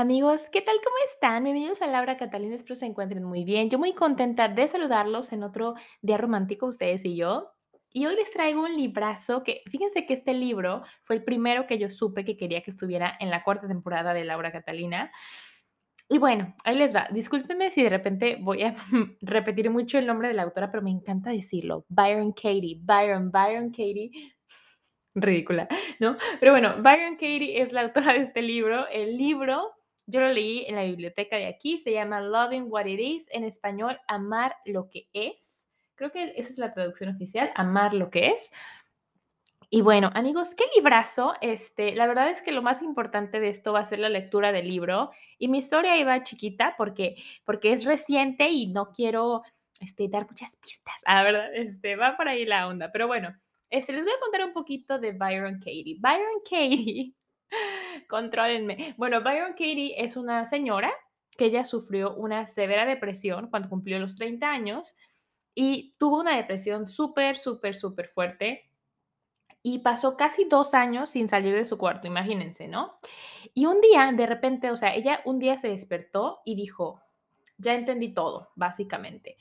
Amigos, ¿qué tal? ¿Cómo están? Bienvenidos a Laura Catalina, espero se encuentren muy bien. Yo muy contenta de saludarlos en otro día romántico, ustedes y yo. Y hoy les traigo un librazo que, fíjense que este libro fue el primero que yo supe que quería que estuviera en la cuarta temporada de Laura Catalina. Y bueno, ahí les va. Discúlpenme si de repente voy a repetir mucho el nombre de la autora, pero me encanta decirlo. Byron Katie, Byron, Byron Katie. Ridícula, ¿no? Pero bueno, Byron Katie es la autora de este libro. El libro yo lo leí en la biblioteca de aquí, se llama Loving What It Is, en español, Amar lo que es. Creo que esa es la traducción oficial, Amar lo que es. Y bueno, amigos, qué librazo. Este, la verdad es que lo más importante de esto va a ser la lectura del libro. Y mi historia iba chiquita porque, porque es reciente y no quiero este, dar muchas pistas. Ah, verdad, este, va por ahí la onda. Pero bueno, este, les voy a contar un poquito de Byron Katie. Byron Katie Contrólenme. Bueno, Byron Katie es una señora que ella sufrió una severa depresión cuando cumplió los 30 años y tuvo una depresión súper, súper, súper fuerte y pasó casi dos años sin salir de su cuarto, imagínense, ¿no? Y un día, de repente, o sea, ella un día se despertó y dijo, ya entendí todo, básicamente.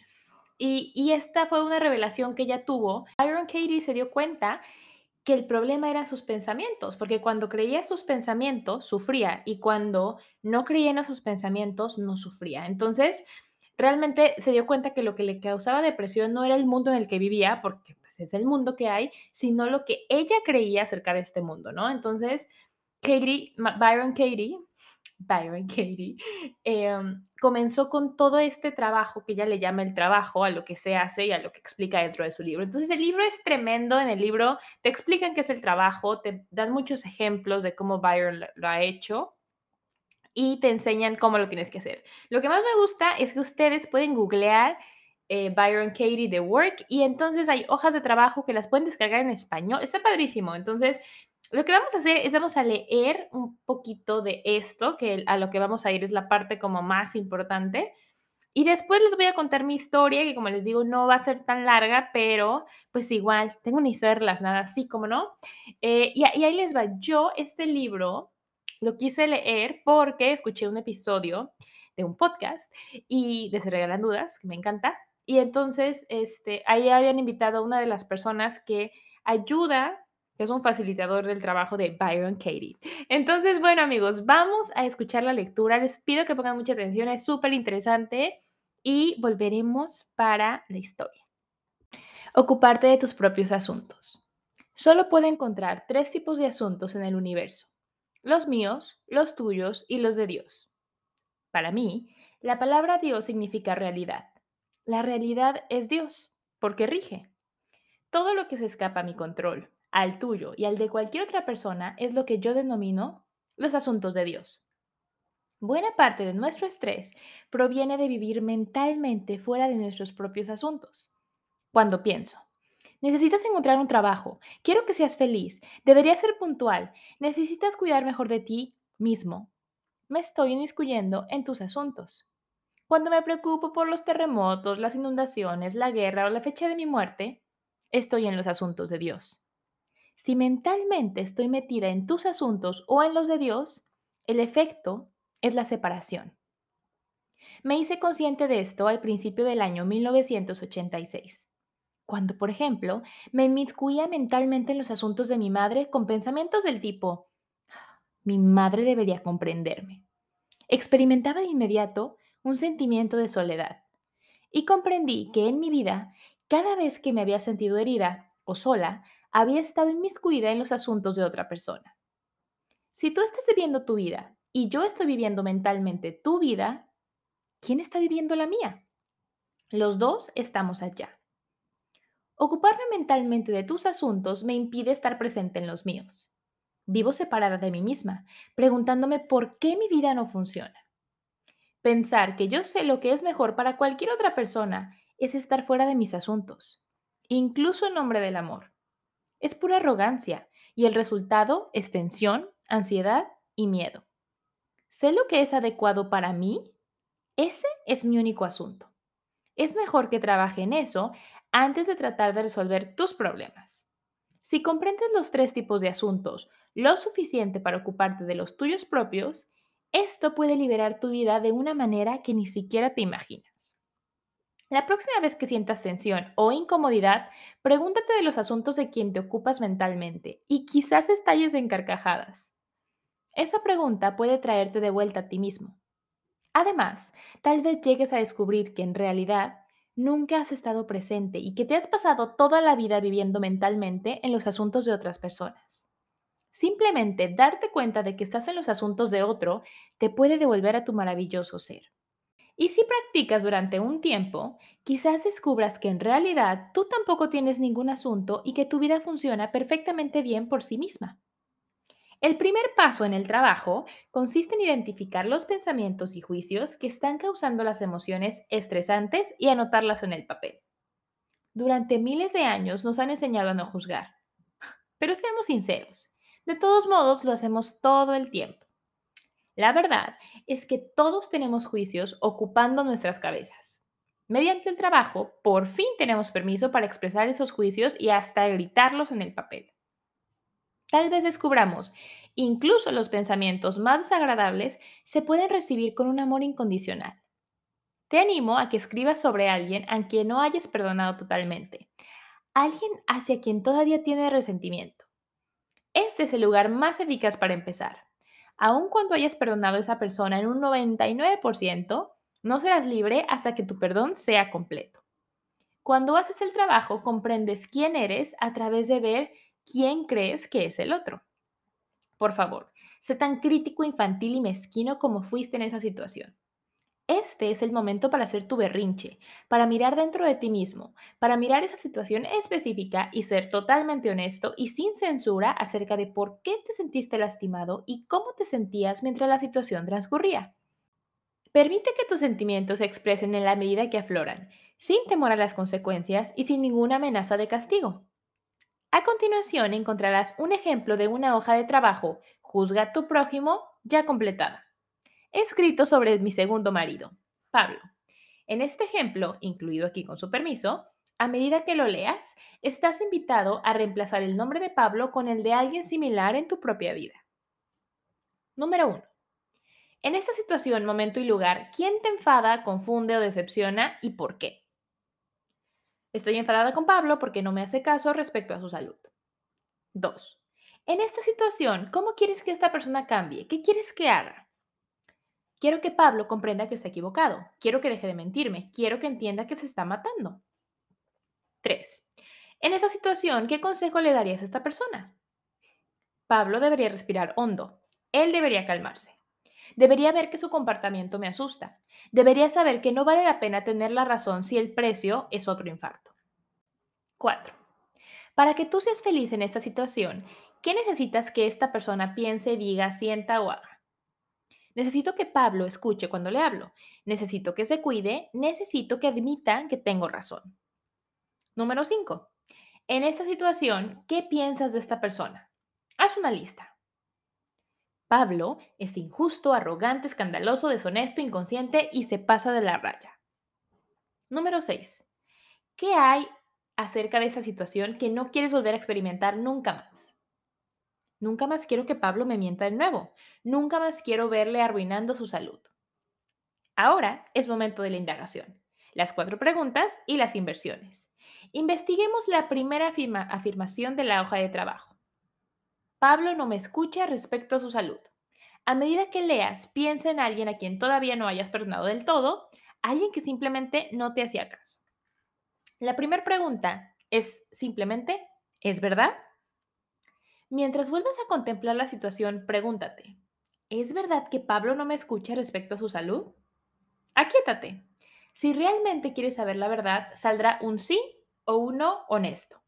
Y, y esta fue una revelación que ella tuvo. Byron Katie se dio cuenta que el problema eran sus pensamientos, porque cuando creía en sus pensamientos sufría y cuando no creía en sus pensamientos no sufría. Entonces, realmente se dio cuenta que lo que le causaba depresión no era el mundo en el que vivía, porque pues, es el mundo que hay, sino lo que ella creía acerca de este mundo, ¿no? Entonces, Katie, Byron Katie, Byron Katie, em, comenzó con todo este trabajo que ella le llama el trabajo, a lo que se hace y a lo que explica dentro de su libro. Entonces el libro es tremendo, en el libro te explican qué es el trabajo, te dan muchos ejemplos de cómo Byron lo, ha hecho y te enseñan cómo lo tienes que hacer. Lo que más me gusta es que ustedes pueden googlear eh, Byron Katie The Work y entonces hay hojas de trabajo que las pueden descargar en español. Está padrísimo. Entonces lo que vamos a hacer es vamos a leer un poquito de esto, que a lo que vamos a ir es la parte como más importante. Y después les voy a contar mi historia, que como les digo, no va a ser tan larga, pero pues igual, tengo una historia relacionada, así como no. Eh, y, y ahí les va, yo este libro lo quise leer porque escuché un episodio de un podcast y de Se Regalan Dudas, que me encanta. Y entonces, este, ahí habían invitado a una de las personas que ayuda es un facilitador del trabajo de Byron Katie. Entonces, bueno amigos, vamos a escuchar la lectura. Les pido que pongan mucha atención, es súper interesante y volveremos para la historia. Ocuparte de tus propios asuntos. Solo puedo encontrar tres tipos de asuntos en el universo. Los míos, los tuyos y los de Dios. Para mí, la palabra Dios significa realidad. La realidad es Dios, porque rige. Todo lo que se escapa a mi control, al tuyo y al de cualquier otra persona es lo que yo denomino los asuntos de Dios. Buena parte de nuestro estrés proviene de vivir mentalmente fuera de nuestros propios asuntos. Cuando pienso, necesitas encontrar un trabajo, quiero que seas feliz, deberías ser puntual, necesitas cuidar mejor de ti mismo, me estoy inmiscuyendo en tus asuntos. Cuando me preocupo por los terremotos, las inundaciones, la guerra o la fecha de mi muerte, estoy en los asuntos de Dios. Si mentalmente estoy metida en tus asuntos o en los de Dios, el efecto es la separación. Me hice consciente de esto al principio del año 1986, cuando, por ejemplo, me inmiscuía mentalmente en los asuntos de mi madre con pensamientos del tipo, mi madre debería comprenderme. Experimentaba de inmediato un sentimiento de soledad y comprendí que en mi vida, cada vez que me había sentido herida o sola, había estado inmiscuida en los asuntos de otra persona. Si tú estás viviendo tu vida y yo estoy viviendo mentalmente tu vida, ¿quién está viviendo la mía? Los dos estamos allá. Ocuparme mentalmente de tus asuntos me impide estar presente en los míos. Vivo separada de mí misma, preguntándome por qué mi vida no funciona. Pensar que yo sé lo que es mejor para cualquier otra persona es estar fuera de mis asuntos, incluso en nombre del amor. Es pura arrogancia y el resultado es tensión, ansiedad y miedo. ¿Sé lo que es adecuado para mí? Ese es mi único asunto. Es mejor que trabaje en eso antes de tratar de resolver tus problemas. Si comprendes los tres tipos de asuntos lo suficiente para ocuparte de los tuyos propios, esto puede liberar tu vida de una manera que ni siquiera te imaginas. La próxima vez que sientas tensión o incomodidad, pregúntate de los asuntos de quien te ocupas mentalmente y quizás estalles en carcajadas. Esa pregunta puede traerte de vuelta a ti mismo. Además, tal vez llegues a descubrir que en realidad nunca has estado presente y que te has pasado toda la vida viviendo mentalmente en los asuntos de otras personas. Simplemente darte cuenta de que estás en los asuntos de otro te puede devolver a tu maravilloso ser. Y si practicas durante un tiempo, quizás descubras que en realidad tú tampoco tienes ningún asunto y que tu vida funciona perfectamente bien por sí misma. El primer paso en el trabajo consiste en identificar los pensamientos y juicios que están causando las emociones estresantes y anotarlas en el papel. Durante miles de años nos han enseñado a no juzgar. Pero seamos sinceros, de todos modos lo hacemos todo el tiempo. La verdad es que todos tenemos juicios ocupando nuestras cabezas. Mediante el trabajo, por fin tenemos permiso para expresar esos juicios y hasta gritarlos en el papel. Tal vez descubramos, incluso los pensamientos más desagradables se pueden recibir con un amor incondicional. Te animo a que escribas sobre alguien a quien no hayas perdonado totalmente, alguien hacia quien todavía tiene resentimiento. Este es el lugar más eficaz para empezar aun cuando hayas perdonado a esa persona en un 99%, no serás libre hasta que tu perdón sea completo. Cuando haces el trabajo, comprendes quién eres a través de ver quién crees que es el otro. Por favor, sé tan crítico, infantil y mezquino como fuiste en esa situación. Este es el momento para hacer tu berrinche, para mirar dentro de ti mismo, para mirar esa situación específica y ser totalmente honesto y sin censura acerca de por qué te sentiste lastimado y cómo te sentías mientras la situación transcurría. Permite que tus sentimientos se expresen en la medida que afloran, sin temor a las consecuencias y sin ninguna amenaza de castigo. A continuación encontrarás un ejemplo de una hoja de trabajo, Juzga a tu prójimo, ya completada escrito sobre mi segundo marido, Pablo. En este ejemplo, incluido aquí con su permiso, a medida que lo leas, estás invitado a reemplazar el nombre de Pablo con el de alguien similar en tu propia vida. Número 1. En esta situación, momento y lugar, ¿quién te enfada, confunde o decepciona y por qué? Estoy enfadada con Pablo porque no me hace caso respecto a su salud. 2. En esta situación, ¿cómo quieres que esta persona cambie? ¿Qué quieres que haga? Quiero que Pablo comprenda que está equivocado. Quiero que deje de mentirme. Quiero que entienda que se está matando. 3. En esa situación, ¿qué consejo le darías a esta persona? Pablo debería respirar hondo. Él debería calmarse. Debería ver que su comportamiento me asusta. Debería saber que no vale la pena tener la razón si el precio es otro infarto. 4. Para que tú seas feliz en esta situación, ¿qué necesitas que esta persona piense, diga, sienta o haga? Necesito que Pablo escuche cuando le hablo. Necesito que se cuide. Necesito que admita que tengo razón. Número 5. En esta situación, ¿qué piensas de esta persona? Haz una lista. Pablo es injusto, arrogante, escandaloso, deshonesto, inconsciente y se pasa de la raya. Número 6. ¿Qué hay acerca de esta situación que no quieres volver a experimentar nunca más? Nunca más quiero que Pablo me mienta de nuevo. Nunca más quiero verle arruinando su salud. Ahora es momento de la indagación, las cuatro preguntas y las inversiones. Investiguemos la primera afirmación de la hoja de trabajo. Pablo no me escucha respecto a su salud. A medida que leas, piensa en alguien a quien todavía no hayas perdonado del todo, alguien que simplemente no te hacía caso. La primera pregunta es simplemente, ¿es verdad? Mientras vuelvas a contemplar la situación, pregúntate, ¿es verdad que Pablo no me escucha respecto a su salud? Aquíétate. Si realmente quieres saber la verdad, saldrá un sí o un no honesto.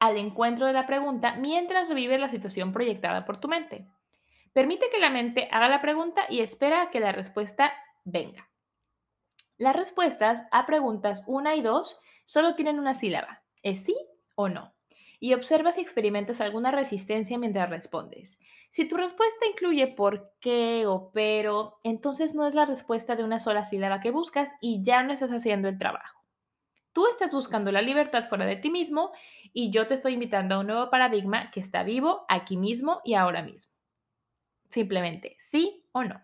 al encuentro de la pregunta mientras revives la situación proyectada por tu mente. Permite que la mente haga la pregunta y espera a que la respuesta venga. Las respuestas a preguntas 1 y 2 solo tienen una sílaba, es sí o no. Y observa si experimentas alguna resistencia mientras respondes. Si tu respuesta incluye por qué o pero, entonces no es la respuesta de una sola sílaba que buscas y ya no estás haciendo el trabajo. Tú estás buscando la libertad fuera de ti mismo y yo te estoy invitando a un nuevo paradigma que está vivo aquí mismo y ahora mismo. Simplemente sí o no.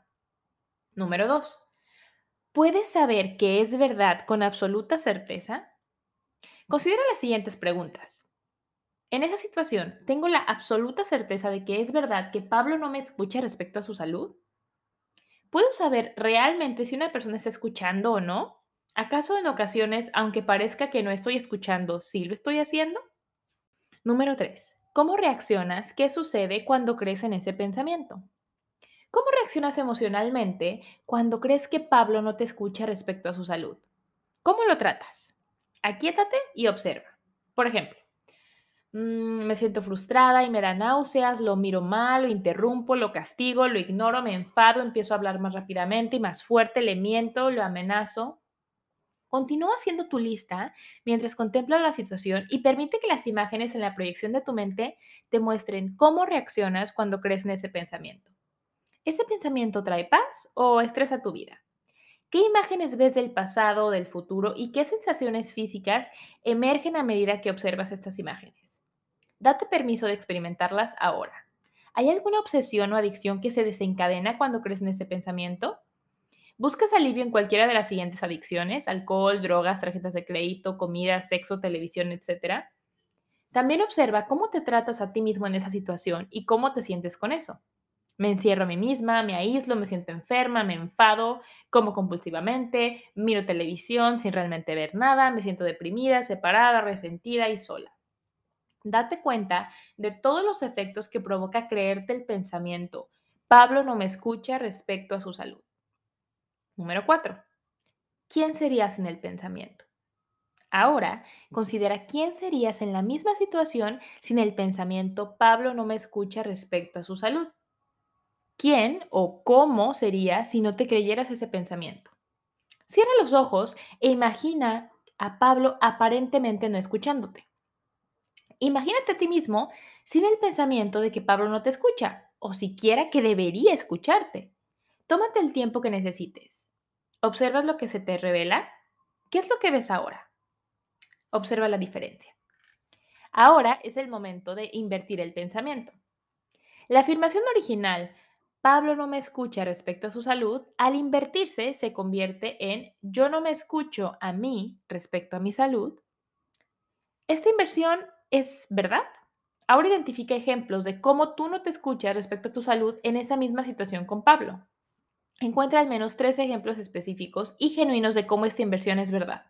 Número 2. ¿Puedes saber que es verdad con absoluta certeza? Considera las siguientes preguntas. En esa situación, ¿tengo la absoluta certeza de que es verdad que Pablo no me escucha respecto a su salud? ¿Puedo saber realmente si una persona está escuchando o no? ¿Acaso en ocasiones, aunque parezca que no estoy escuchando, sí lo estoy haciendo? Número 3. ¿Cómo reaccionas? ¿Qué sucede cuando crees en ese pensamiento? ¿Cómo reaccionas emocionalmente cuando crees que Pablo no te escucha respecto a su salud? ¿Cómo lo tratas? Aquíétate y observa. Por ejemplo, mm, me siento frustrada y me da náuseas, lo miro mal, lo interrumpo, lo castigo, lo ignoro, me enfado, empiezo a hablar más rápidamente y más fuerte, le miento, lo amenazo. Continúa haciendo tu lista mientras contemplas la situación y permite que las imágenes en la proyección de tu mente te muestren cómo reaccionas cuando crees en ese pensamiento. ¿Ese pensamiento trae paz o estresa tu vida? ¿Qué imágenes ves del pasado o del futuro y qué sensaciones físicas emergen a medida que observas estas imágenes? Date permiso de experimentarlas ahora. ¿Hay alguna obsesión o adicción que se desencadena cuando crees en ese pensamiento? ¿Buscas alivio en cualquiera de las siguientes adicciones? Alcohol, drogas, tarjetas de crédito, comida, sexo, televisión, etc. También observa cómo te tratas a ti mismo en esa situación y cómo te sientes con eso. Me encierro a mí misma, me aíslo, me siento enferma, me enfado, como compulsivamente, miro televisión sin realmente ver nada, me siento deprimida, separada, resentida y sola. Date cuenta de todos los efectos que provoca creerte el pensamiento. Pablo no me escucha respecto a su salud. Número 4. ¿Quién serías en el pensamiento? Ahora, considera quién serías en la misma situación sin el pensamiento Pablo no me escucha respecto a su salud. ¿Quién o cómo sería si no te creyeras ese pensamiento? Cierra los ojos e imagina a Pablo aparentemente no escuchándote. Imagínate a ti mismo sin el pensamiento de que Pablo no te escucha o siquiera que debería escucharte. Tómate el tiempo que necesites. ¿Observas lo que se te revela? ¿Qué es lo que ves ahora? Observa la diferencia. Ahora es el momento de invertir el pensamiento. La afirmación original, Pablo no me escucha respecto a su salud, al invertirse se convierte en yo no me escucho a mí respecto a mi salud. Esta inversión es verdad. Ahora identifica ejemplos de cómo tú no te escuchas respecto a tu salud en esa misma situación con Pablo. Encuentra al menos tres ejemplos específicos y genuinos de cómo esta inversión es verdad.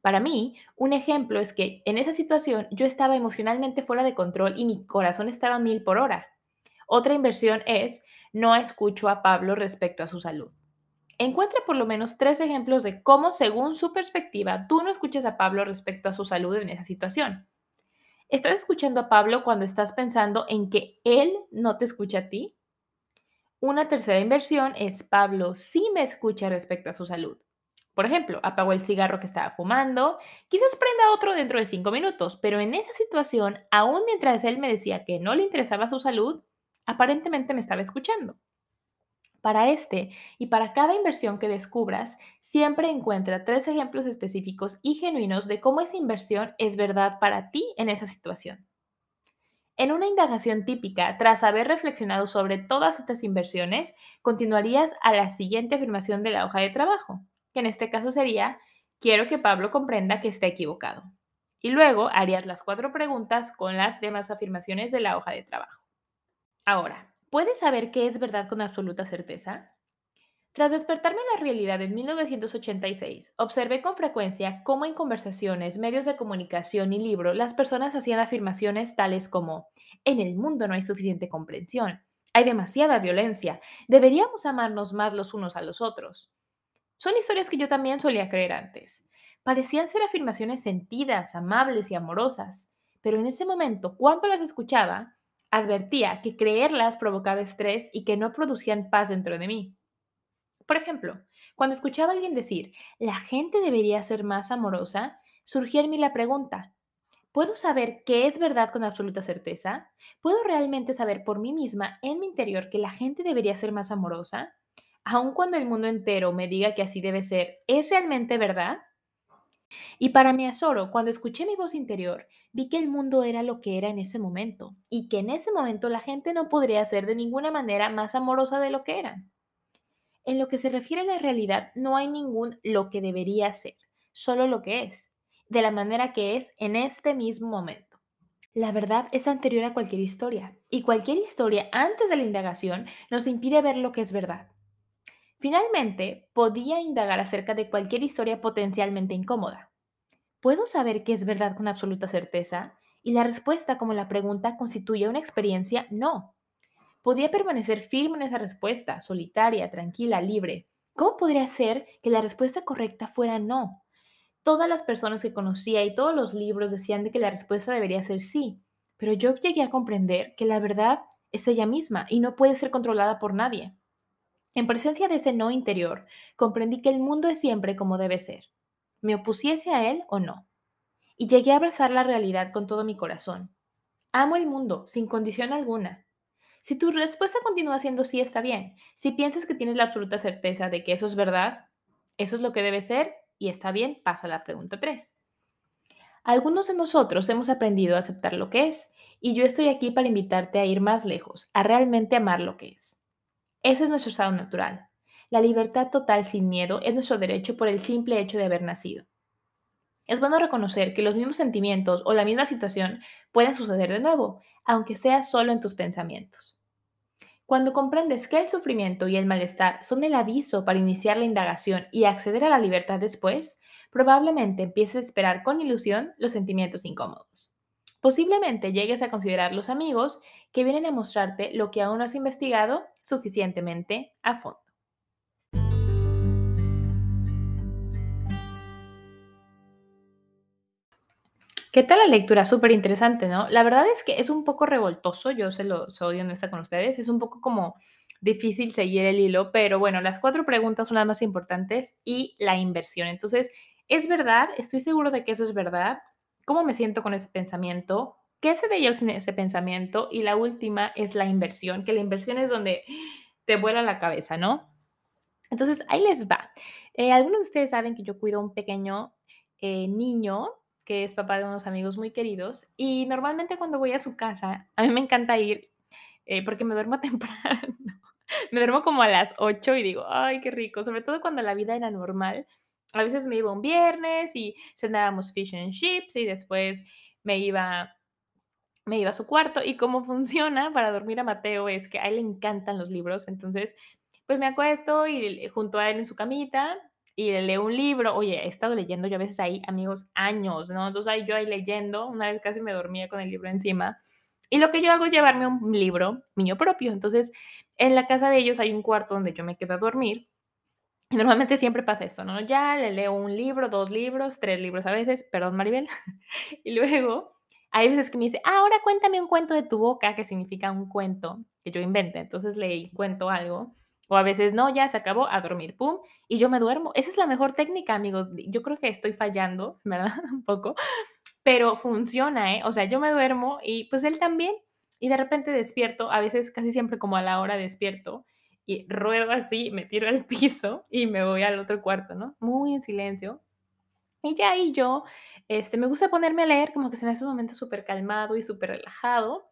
Para mí, un ejemplo es que en esa situación yo estaba emocionalmente fuera de control y mi corazón estaba mil por hora. Otra inversión es no escucho a Pablo respecto a su salud. Encuentra por lo menos tres ejemplos de cómo, según su perspectiva, tú no escuchas a Pablo respecto a su salud en esa situación. ¿Estás escuchando a Pablo cuando estás pensando en que él no te escucha a ti? Una tercera inversión es Pablo sí me escucha respecto a su salud. Por ejemplo, apagó el cigarro que estaba fumando, quizás prenda otro dentro de cinco minutos, pero en esa situación, aún mientras él me decía que no le interesaba su salud, aparentemente me estaba escuchando. Para este y para cada inversión que descubras, siempre encuentra tres ejemplos específicos y genuinos de cómo esa inversión es verdad para ti en esa situación. En una indagación típica, tras haber reflexionado sobre todas estas inversiones, continuarías a la siguiente afirmación de la hoja de trabajo, que en este caso sería, quiero que Pablo comprenda que está equivocado. Y luego harías las cuatro preguntas con las demás afirmaciones de la hoja de trabajo. Ahora, ¿puedes saber qué es verdad con absoluta certeza? Tras despertarme en la realidad en 1986, observé con frecuencia cómo en conversaciones, medios de comunicación y libros las personas hacían afirmaciones tales como, en el mundo no hay suficiente comprensión, hay demasiada violencia, deberíamos amarnos más los unos a los otros. Son historias que yo también solía creer antes. Parecían ser afirmaciones sentidas, amables y amorosas, pero en ese momento, cuando las escuchaba, advertía que creerlas provocaba estrés y que no producían paz dentro de mí. Por ejemplo, cuando escuchaba a alguien decir, la gente debería ser más amorosa, surgía en mí la pregunta, ¿puedo saber qué es verdad con absoluta certeza? ¿Puedo realmente saber por mí misma en mi interior que la gente debería ser más amorosa? Aun cuando el mundo entero me diga que así debe ser, ¿es realmente verdad? Y para mi asoro, cuando escuché mi voz interior, vi que el mundo era lo que era en ese momento y que en ese momento la gente no podría ser de ninguna manera más amorosa de lo que eran. En lo que se refiere a la realidad, no hay ningún lo que debería ser, solo lo que es, de la manera que es en este mismo momento. La verdad es anterior a cualquier historia, y cualquier historia antes de la indagación nos impide ver lo que es verdad. Finalmente, podía indagar acerca de cualquier historia potencialmente incómoda. ¿Puedo saber qué es verdad con absoluta certeza? Y la respuesta como la pregunta constituye una experiencia no. Podía permanecer firme en esa respuesta, solitaria, tranquila, libre. ¿Cómo podría ser que la respuesta correcta fuera no? Todas las personas que conocía y todos los libros decían de que la respuesta debería ser sí, pero yo llegué a comprender que la verdad es ella misma y no puede ser controlada por nadie. En presencia de ese no interior, comprendí que el mundo es siempre como debe ser, me opusiese a él o no. Y llegué a abrazar la realidad con todo mi corazón. Amo el mundo, sin condición alguna. Si tu respuesta continúa siendo sí, está bien. Si piensas que tienes la absoluta certeza de que eso es verdad, eso es lo que debe ser y está bien, pasa la pregunta 3. Algunos de nosotros hemos aprendido a aceptar lo que es, y yo estoy aquí para invitarte a ir más lejos, a realmente amar lo que es. Ese es nuestro estado natural. La libertad total sin miedo es nuestro derecho por el simple hecho de haber nacido. Es bueno reconocer que los mismos sentimientos o la misma situación pueden suceder de nuevo, aunque sea solo en tus pensamientos. Cuando comprendes que el sufrimiento y el malestar son el aviso para iniciar la indagación y acceder a la libertad después, probablemente empieces a esperar con ilusión los sentimientos incómodos. Posiblemente llegues a considerar los amigos que vienen a mostrarte lo que aún no has investigado suficientemente a fondo. ¿Qué tal la lectura? Súper interesante, ¿no? La verdad es que es un poco revoltoso, yo se lo soy honesta con ustedes, es un poco como difícil seguir el hilo, pero bueno, las cuatro preguntas son las más importantes y la inversión. Entonces, ¿es verdad? Estoy seguro de que eso es verdad. ¿Cómo me siento con ese pensamiento? ¿Qué sé de ellos sin ese pensamiento? Y la última es la inversión, que la inversión es donde te vuela la cabeza, ¿no? Entonces, ahí les va. Eh, algunos de ustedes saben que yo cuido a un pequeño eh, niño que es papá de unos amigos muy queridos y normalmente cuando voy a su casa, a mí me encanta ir eh, porque me duermo temprano. me duermo como a las 8 y digo, ay, qué rico, sobre todo cuando la vida era normal. A veces me iba un viernes y cenábamos fish and chips y después me iba me iba a su cuarto y cómo funciona para dormir a Mateo es que a él le encantan los libros, entonces pues me acuesto y junto a él en su camita y le leo un libro, oye, he estado leyendo yo a veces ahí, amigos, años, ¿no? Entonces ahí yo ahí leyendo, una vez casi me dormía con el libro encima. Y lo que yo hago es llevarme un libro mío propio. Entonces, en la casa de ellos hay un cuarto donde yo me quedo a dormir. Normalmente siempre pasa esto, ¿no? Ya le leo un libro, dos libros, tres libros a veces, perdón, Maribel. y luego hay veces que me dice, ah, ahora cuéntame un cuento de tu boca, que significa un cuento que yo invente. Entonces le cuento algo. O a veces no, ya se acabó, a dormir, pum, y yo me duermo. Esa es la mejor técnica, amigos. Yo creo que estoy fallando, ¿verdad? un poco, pero funciona, ¿eh? O sea, yo me duermo y pues él también. Y de repente despierto, a veces casi siempre como a la hora despierto, y ruedo así, me tiro al piso y me voy al otro cuarto, ¿no? Muy en silencio. Y ya ahí yo, este, me gusta ponerme a leer, como que se me hace un momento súper calmado y súper relajado.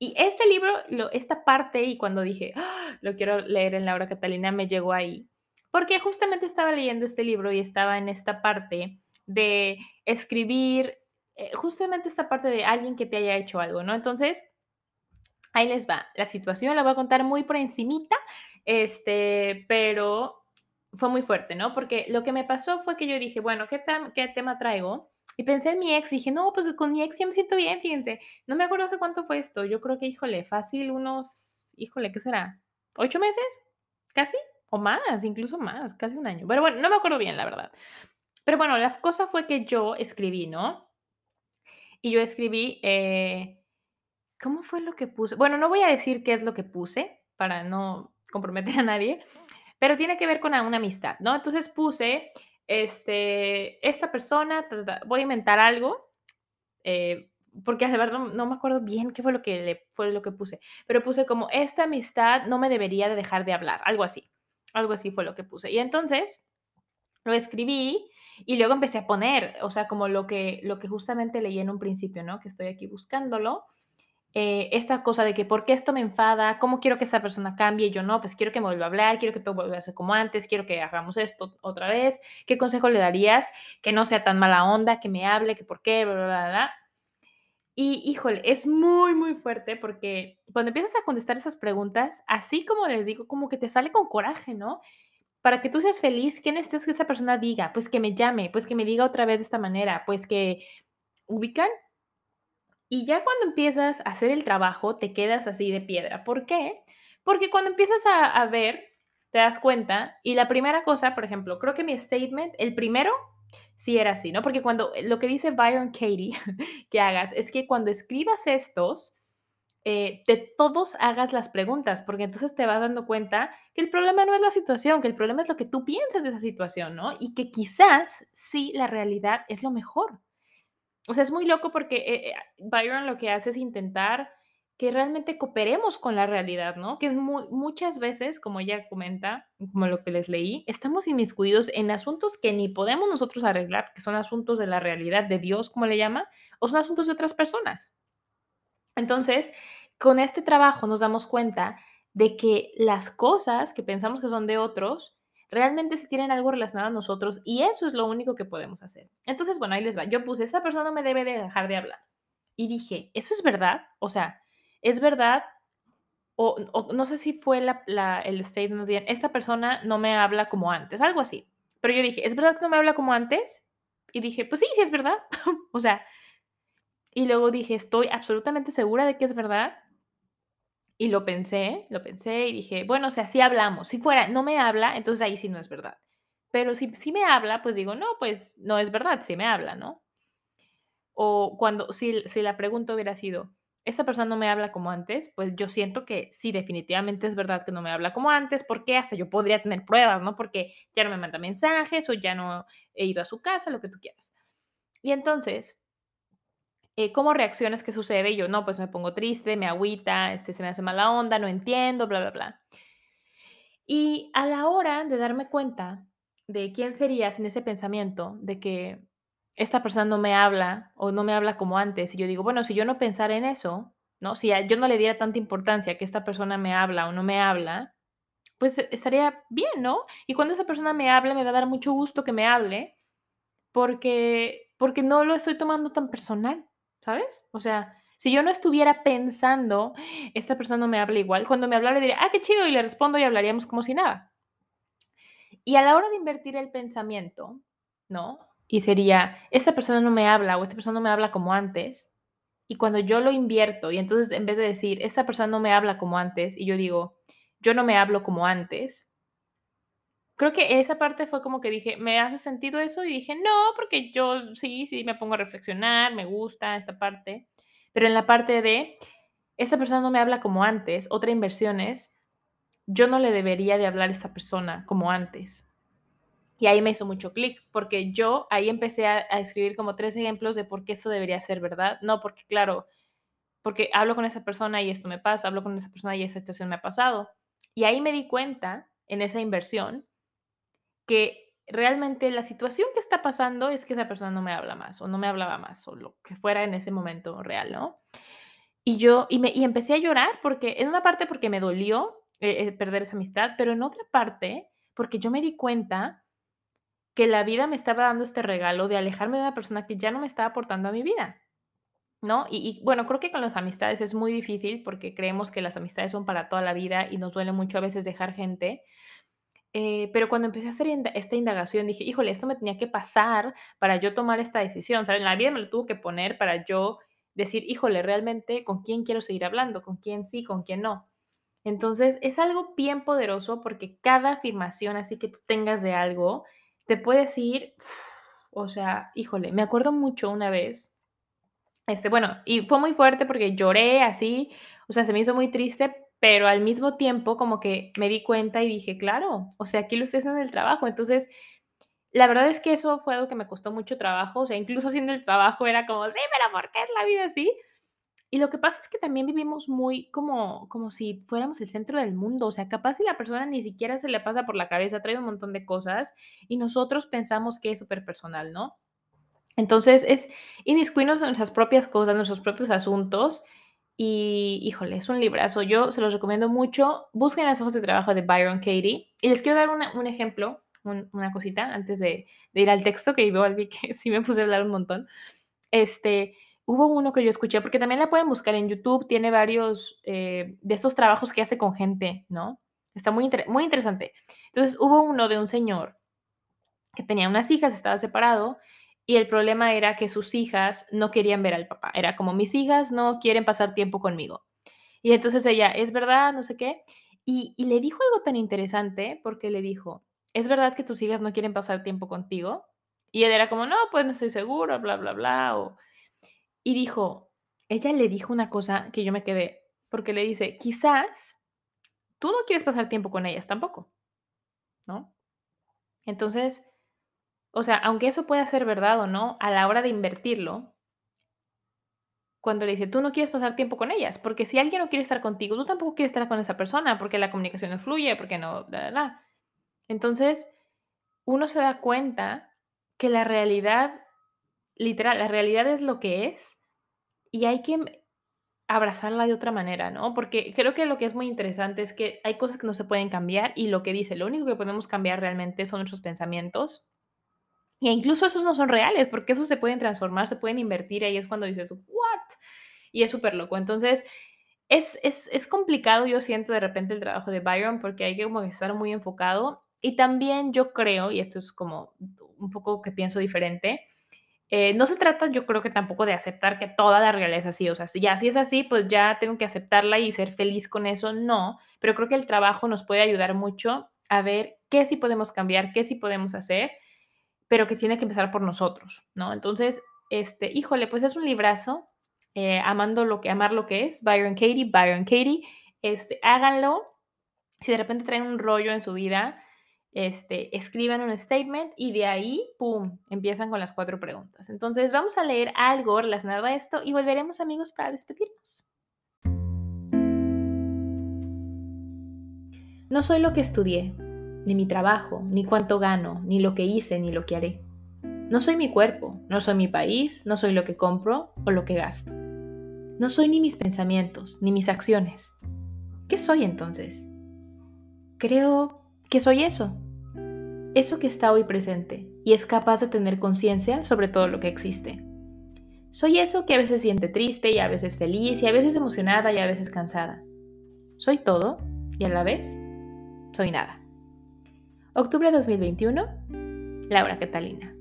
Y este libro, lo, esta parte, y cuando dije, ¡Ah! lo quiero leer en Laura Catalina, me llegó ahí. Porque justamente estaba leyendo este libro y estaba en esta parte de escribir, eh, justamente esta parte de alguien que te haya hecho algo, ¿no? Entonces, ahí les va. La situación la voy a contar muy por encimita, este, pero fue muy fuerte, ¿no? Porque lo que me pasó fue que yo dije, bueno, ¿qué, qué tema traigo? Y pensé en mi ex dije, no, pues con mi ex ya me siento bien, fíjense. No me acuerdo hace cuánto fue esto. Yo creo que, híjole, fácil unos, híjole, ¿qué será? ¿Ocho meses? ¿Casi? O más, incluso más, casi un año. Pero bueno, no me acuerdo bien, la verdad. Pero bueno, la cosa fue que yo escribí, ¿no? Y yo escribí, eh, ¿cómo fue lo que puse? Bueno, no voy a decir qué es lo que puse para no comprometer a nadie, pero tiene que ver con una amistad, ¿no? Entonces puse, este, esta persona, voy a inventar algo, eh, porque de verdad no, no me acuerdo bien qué fue lo que le, fue lo que puse, pero puse como esta amistad no me debería de dejar de hablar, algo así, algo así fue lo que puse. Y entonces lo escribí y luego empecé a poner, o sea, como lo que, lo que justamente leí en un principio, ¿no? Que estoy aquí buscándolo. Eh, esta cosa de que por qué esto me enfada, cómo quiero que esa persona cambie, yo no, pues quiero que me vuelva a hablar, quiero que todo vuelva a ser como antes, quiero que hagamos esto otra vez, ¿qué consejo le darías? Que no sea tan mala onda, que me hable, que por qué, bla, bla, bla, bla. Y híjole, es muy, muy fuerte porque cuando empiezas a contestar esas preguntas, así como les digo, como que te sale con coraje, ¿no? Para que tú seas feliz, ¿qué necesitas que esa persona diga? Pues que me llame, pues que me diga otra vez de esta manera, pues que ubican. Y ya cuando empiezas a hacer el trabajo, te quedas así de piedra. ¿Por qué? Porque cuando empiezas a, ver, te das cuenta, y la primera cosa, por ejemplo, creo que mi statement, el primero, sí era así, ¿no? Porque cuando lo que dice Byron Katie que hagas es que cuando escribas estos, eh, de todos hagas las preguntas, porque entonces te vas dando cuenta que el problema no es la situación, que el problema es lo que tú piensas de esa situación, ¿no? Y que quizás sí la realidad es lo mejor. O sea, es muy loco porque eh, eh, Byron lo que hace es intentar que realmente cooperemos con la realidad, ¿no? Que mu muchas veces, como ella comenta, como lo que les leí, estamos inmiscuidos en asuntos que ni podemos nosotros arreglar, que son asuntos de la realidad de Dios, como le llama, o son asuntos de otras personas. Entonces, con este trabajo nos damos cuenta de que las cosas que pensamos que son de otros, realmente sí tienen algo relacionado a nosotros y eso es lo único que podemos hacer. Entonces, bueno, ahí les va. Yo puse, esa persona no me debe de dejar de hablar. Y dije, ¿eso es verdad? O sea, ¿es verdad? O, no sé si fue el statement, esta persona no me habla como antes, algo así. Pero yo dije, ¿es verdad que no me habla como antes? Y dije, pues sí, sí es verdad. o sea, y luego dije, estoy absolutamente segura de que es verdad. Y lo pensé, lo pensé y dije, bueno, o sea, sí hablamos. Si fuera, no me habla, entonces ahí sí no es verdad. Pero si, si me habla, pues digo, no, pues no es verdad, sí me habla, ¿no? O cuando, si, si la pregunta hubiera sido, esta persona no me habla como antes, pues yo siento que sí, definitivamente es verdad que no me habla como antes, porque hasta yo podría tener pruebas, ¿no? Porque ya no me manda mensajes o ya no he ido a su casa, lo que tú quieras. Y entonces, eh, ¿cómo reaccionas? ¿Qué sucede? Y yo, no, pues me pongo triste, me agüita, este, se me hace mala onda, no entiendo, bla, bla, bla. Y a la hora de darme cuenta de quién sería sin ese pensamiento de que esta persona no me habla o no me habla como antes, y yo digo, bueno, si yo no pensara en eso, ¿no? Si yo no le diera tanta importancia que esta persona me habla o no me habla, pues estaría bien, ¿no? Y cuando esa persona me hable, me va a dar mucho gusto que me hable, porque, porque no lo estoy tomando tan personal. ¿Sabes? O sea, si yo no estuviera pensando, esta persona no me habla igual, cuando me hablara le diría, ah, qué chido, y le respondo y hablaríamos como si nada. Y a la hora de invertir el pensamiento, ¿no? Y sería, esta persona no me habla o esta persona no me habla como antes. Y cuando yo lo invierto y entonces en vez de decir, esta persona no me habla como antes, y yo digo, yo no me hablo como antes, creo que esa parte fue como que dije, ¿me hace sentido eso? Y dije, no, porque yo sí, sí, me pongo a reflexionar, me gusta esta parte. Pero en la parte de, esta persona no me habla como antes, otra inversión es, yo no le debería de hablar a esta persona como antes. Y ahí me hizo mucho clic, porque yo ahí empecé a, a, escribir como tres ejemplos de por qué eso debería ser verdad. No, porque claro, porque hablo con esa persona y esto me pasa, hablo con esa persona y esa situación me ha pasado. Y ahí me di cuenta, en esa inversión, que realmente la situación que está pasando es que esa persona no me habla más o no me hablaba más o lo que fuera en ese momento real, ¿no? Y yo, y, me, y empecé a llorar porque, en una parte porque me dolió eh, perder esa amistad, pero en otra parte porque yo me di cuenta que la vida me estaba dando este regalo de alejarme de una persona que ya no me estaba aportando a mi vida. ¿No? Y, y, bueno, creo que con las amistades es muy difícil porque creemos que las amistades son para toda la vida y nos duele mucho a veces dejar gente, eh, pero cuando empecé a hacer esta indagación, dije, híjole, esto me tenía que pasar para yo tomar esta decisión. ¿sabes? La vida me lo tuvo que poner para yo decir, híjole, realmente, ¿con quién quiero seguir hablando? ¿Con quién sí? ¿Con quién no? Entonces, es algo bien poderoso porque cada afirmación así que tú tengas de algo, te puede decir, o sea, híjole, me acuerdo mucho una vez Este, bueno, y fue muy fuerte porque lloré así, o sea, se me hizo muy triste, pero al mismo tiempo como que me di cuenta y dije: "Claro, o sea, aquí lo estoy haciendo en el trabajo". Entonces, la verdad es que eso fue algo que me costó mucho trabajo, o sea, incluso haciendo el trabajo era como: "Sí, pero ¿por qué es la vida así?". Y lo que pasa es que también vivimos muy como como si fuéramos el centro del mundo, o sea, capaz si la persona ni siquiera se le pasa por la cabeza, trae un montón de cosas y nosotros pensamos que es superpersonal, ¿no? Entonces, es inmiscuirnos en nuestras propias cosas, nuestros propios asuntos y, híjole, es un librazo. Yo se los recomiendo mucho. Busquen las hojas de trabajo de Byron Katie. Y les quiero dar una- un ejemplo, un- una cosita, antes de, ir al texto, que igual vi que sí me puse a hablar un montón. Este, hubo uno que yo escuché, porque también la pueden buscar en YouTube, tiene varios eh, de estos trabajos que hace con gente, ¿no? Está muy, muy interesante. Entonces, hubo uno de un señor que tenía unas hijas, estaba separado, y el problema era que sus hijas no querían ver al papá. Era como, mis hijas no quieren pasar tiempo conmigo. Y entonces ella, es verdad, no sé qué. Y, le dijo algo tan interesante porque le dijo, ¿es verdad que tus hijas no quieren pasar tiempo contigo? Y él era como, no, pues no estoy seguro, bla, bla, bla. Y dijo, ella le dijo una cosa que yo me quedé, porque le dice, quizás tú no quieres pasar tiempo con ellas tampoco, ¿no? Entonces, O sea, aunque eso pueda ser verdad o no, a la hora de invertirlo, cuando le dice: "Tú no quieres pasar tiempo con ellas", porque si alguien no quiere estar contigo, tú tampoco quieres estar con esa persona, porque la comunicación no fluye, porque no, bla, bla. Entonces, uno se da cuenta que la realidad, literal, la realidad es lo que es, y hay que, abrazarla de otra manera, ¿no? Porque creo que lo que es muy interesante es que hay cosas que no se pueden cambiar, y lo que dice, lo único que podemos cambiar realmente son nuestros pensamientos Y incluso esos no son reales, porque esos se pueden transformar, se pueden invertir, ahí es cuando dices: "¿What?". Y es súper loco. Entonces, es es es complicado, yo siento de repente el trabajo de Byron, porque hay que como estar muy enfocado. Y también yo creo, y esto es como un poco que pienso diferente, eh, no se trata, yo creo que tampoco de aceptar que toda la realidad es así, o sea, ya si es así, pues ya tengo que aceptarla y ser feliz con eso, no, pero creo que el trabajo nos puede ayudar mucho a ver qué sí podemos cambiar, qué sí podemos hacer pero que tiene que empezar por nosotros, ¿no? Entonces, este, híjole, pues es un librazo, eh, amando lo que, amar lo que es, Byron Katie, Byron Katie, este, háganlo, si de repente traen un rollo en su vida, este, escriban un statement y de ahí, ¡pum!, empiezan con las cuatro preguntas. Entonces, vamos a leer algo relacionado a esto y volveremos, amigos, para despedirnos. No soy lo que estudié, ni mi trabajo, ni cuánto gano, ni lo que hice, ni lo que haré. No soy mi cuerpo, no soy mi país, no soy lo que compro o lo que gasto. No soy ni mis pensamientos, ni mis acciones. ¿Qué soy entonces? Creo que soy eso. Eso que está hoy presente y es capaz de tener conciencia sobre todo lo que existe. Soy eso que a veces siente triste y a veces feliz y a veces emocionada y a veces cansada. Soy todo y a la vez soy nada. Octubre de 2021, Laura Catalina.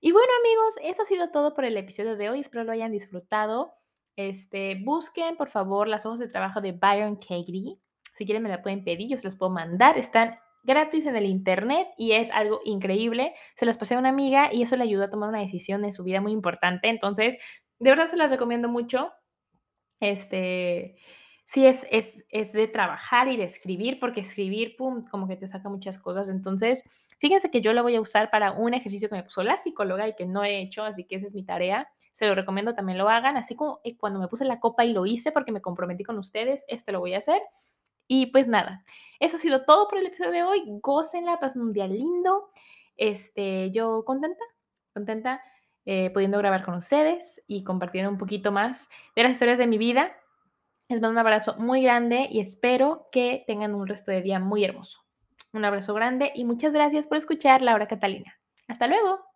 Y bueno, amigos, eso ha sido todo por el episodio de hoy. Espero lo hayan disfrutado. Este, busquen, por favor, las hojas de trabajo de Byron Katie. Si quieren, me la pueden pedir, yo se las puedo mandar. Están gratis en el internet y es algo increíble. Se las pasé a una amiga y eso le ayudó a tomar una decisión en su vida muy importante. Entonces, de verdad se las recomiendo mucho. Este, sí es, es, es de trabajar y de escribir, porque escribir, pum, como que te saca muchas cosas. Entonces, fíjense que yo la voy a usar para un ejercicio que me puso la psicóloga y que no he hecho, así que esa es mi tarea. Se lo recomiendo, también lo hagan, así como eh, cuando me puse la copa y lo hice porque me comprometí con ustedes, este lo voy a hacer. Y pues nada, eso ha sido todo por el episodio de hoy. Gócenla, pasen un día lindo. Este, yo contenta, contenta eh, pudiendo grabar con ustedes y compartiendo un poquito más de las historias de mi vida. Les mando un abrazo muy grande y espero que tengan un resto de día muy hermoso. Un abrazo grande y muchas gracias por escuchar Laura Catalina. Hasta luego.